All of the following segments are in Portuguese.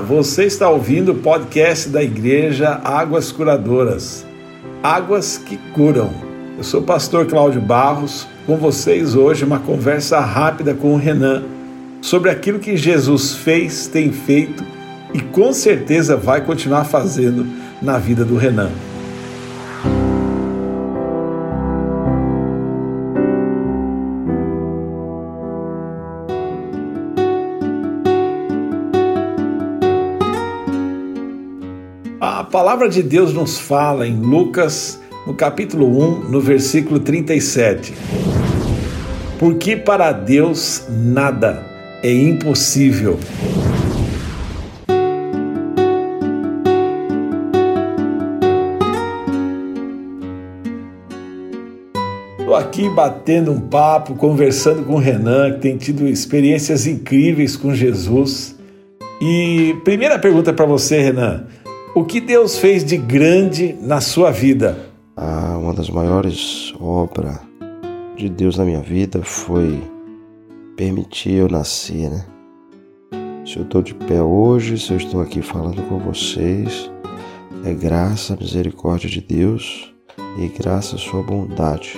você está ouvindo o podcast da Igreja Águas Curadoras. Águas que curam. Eu sou o pastor Cláudio Barros, com vocês hoje uma conversa rápida com o Renan sobre aquilo que Jesus fez, tem feito e com certeza vai continuar fazendo na vida do Renan. Palavra de Deus nos fala em Lucas, no capítulo 1, no versículo 37. Porque para Deus nada é impossível. Estou aqui batendo um papo, conversando com o Renan, que tem tido experiências incríveis com Jesus. E primeira pergunta para você, Renan: o que Deus fez de grande na sua vida? Ah, uma das maiores obras de Deus na minha vida foi permitir eu nascer, né? Se eu estou de pé hoje, se eu estou aqui falando com vocês, é graça, misericórdia de Deus e graça à sua bondade.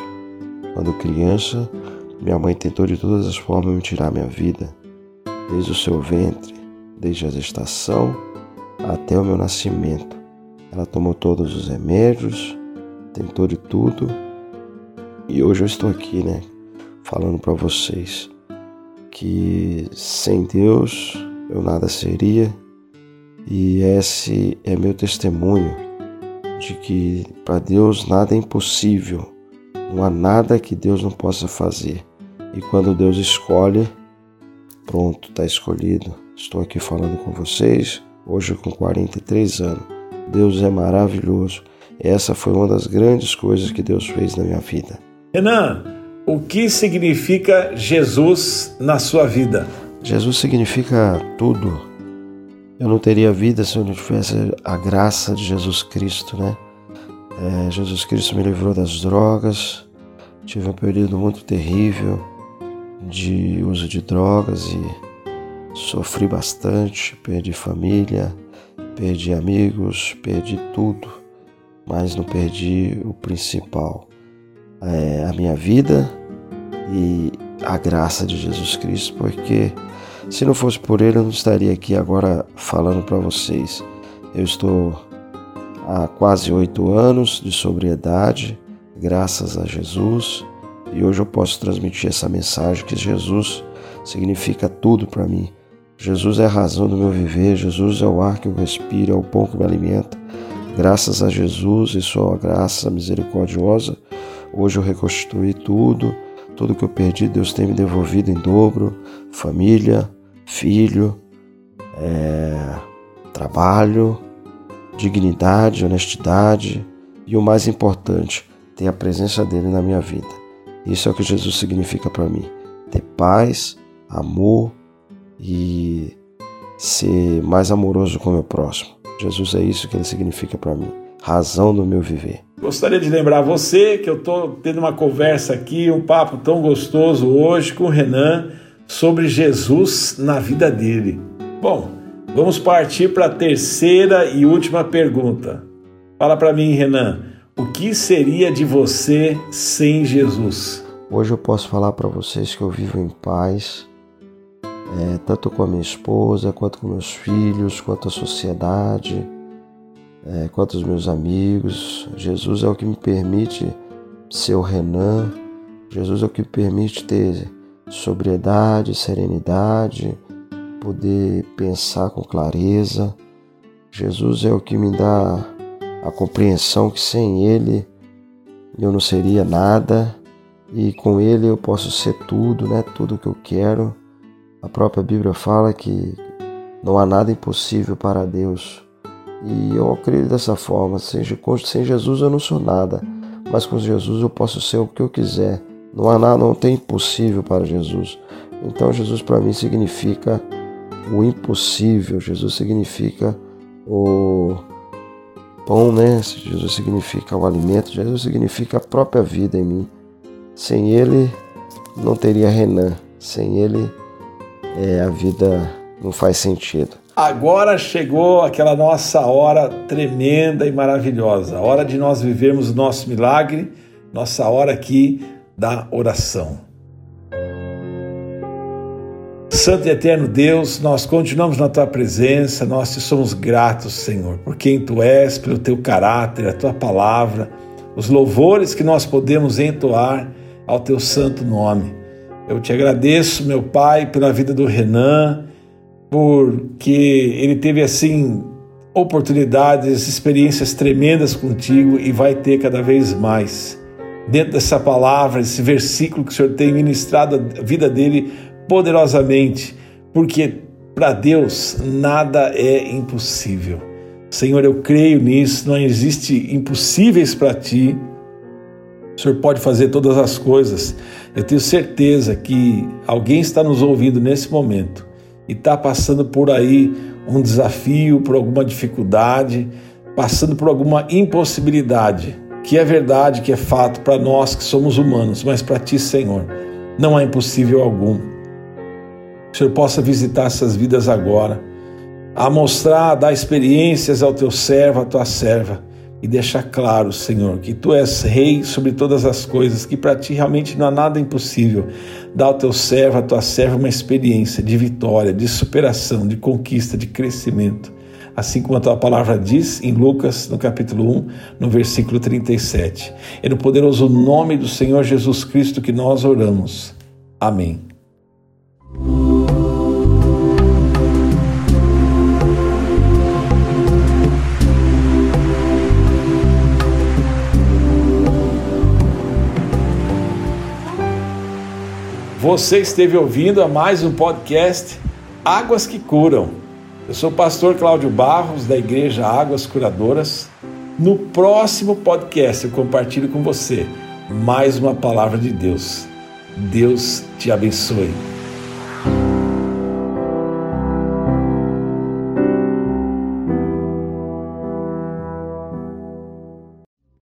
Quando criança, minha mãe tentou de todas as formas me tirar minha vida, desde o seu ventre, desde a gestação até o meu nascimento. Ela tomou todos os remédios, tentou de tudo e hoje eu estou aqui, né, falando para vocês que sem Deus eu nada seria e esse é meu testemunho de que para Deus nada é impossível, não há nada que Deus não possa fazer. E quando Deus escolhe, pronto, está escolhido. Estou aqui falando com vocês hoje com 43 anos. Deus é maravilhoso. Essa foi uma das grandes coisas que Deus fez na minha vida. Renan, o que significa Jesus na sua vida? Jesus significa tudo. Eu não teria vida se eu não tivesse a graça de Jesus Cristo, né? É, Jesus Cristo me livrou das drogas. Tive um período muito terrível de uso de drogas e Sofri bastante, perdi família, perdi amigos, perdi tudo, mas não perdi o principal, é a minha vida e a graça de Jesus Cristo, porque se não fosse por Ele eu não estaria aqui agora falando para vocês. Eu estou há quase oito anos de sobriedade, graças a Jesus, e hoje eu posso transmitir essa mensagem que Jesus significa tudo para mim. Jesus é a razão do meu viver, Jesus é o ar que eu respiro, é o pão que me alimenta. Graças a Jesus e sua graça misericordiosa, hoje eu reconstruí tudo, tudo que eu perdi, Deus tem me devolvido em dobro: família, filho, é, trabalho, dignidade, honestidade e o mais importante, ter a presença dele na minha vida. Isso é o que Jesus significa para mim: ter paz, amor, e ser mais amoroso com o meu próximo. Jesus é isso que ele significa para mim, razão do meu viver. Gostaria de lembrar você que eu estou tendo uma conversa aqui, um papo tão gostoso hoje com o Renan sobre Jesus na vida dele. Bom, vamos partir para a terceira e última pergunta. Fala para mim, Renan, o que seria de você sem Jesus? Hoje eu posso falar para vocês que eu vivo em paz, é, tanto com a minha esposa, quanto com meus filhos, quanto a sociedade, é, quanto os meus amigos. Jesus é o que me permite ser o Renan, Jesus é o que me permite ter sobriedade, serenidade, poder pensar com clareza. Jesus é o que me dá a compreensão que sem Ele eu não seria nada e com Ele eu posso ser tudo, né? Tudo o que eu quero. A própria Bíblia fala que não há nada impossível para Deus. E eu acredito dessa forma. Sem, Jesus eu não sou nada, mas com Jesus eu posso ser o que eu quiser. Não há nada, não tem impossível para Jesus. Então Jesus para mim significa o impossível. Jesus significa o pão, né? Jesus significa o alimento. Jesus significa a própria vida em mim. Sem Ele não teria Renan. Sem Ele é, a vida não faz sentido. Agora chegou aquela nossa hora tremenda e maravilhosa, a hora de nós vivermos o nosso milagre, nossa hora aqui da oração. Santo e eterno Deus, nós continuamos na tua presença, nós te somos gratos, Senhor, por quem tu és, pelo teu caráter, a tua palavra, os louvores que nós podemos entoar ao teu santo nome. Eu te agradeço, meu Pai, pela vida do Renan, porque ele teve assim oportunidades, experiências tremendas contigo e vai ter cada vez mais. Dentro dessa palavra, esse versículo que o Senhor tem ministrado a vida dele poderosamente, porque para Deus nada é impossível. Senhor, eu creio nisso, não existe impossíveis para ti. O Senhor pode fazer todas as coisas. Eu tenho certeza que alguém está nos ouvindo nesse momento e está passando por aí um desafio, por alguma dificuldade, passando por alguma impossibilidade, que é verdade, que é fato para nós que somos humanos, mas para ti, Senhor, não é impossível algum. O Senhor possa visitar essas vidas agora, a mostrar, dar experiências ao teu servo, à tua serva, e deixar claro, Senhor, que tu és rei sobre todas as coisas, que para ti realmente não há nada impossível. Dá ao teu servo, à tua serva, uma experiência de vitória, de superação, de conquista, de crescimento. Assim como a tua palavra diz em Lucas, no capítulo 1, no versículo 37. É no poderoso nome do Senhor Jesus Cristo que nós oramos. Amém. Você esteve ouvindo a mais um podcast Águas que Curam. Eu sou o pastor Cláudio Barros, da Igreja Águas Curadoras. No próximo podcast eu compartilho com você mais uma palavra de Deus. Deus te abençoe.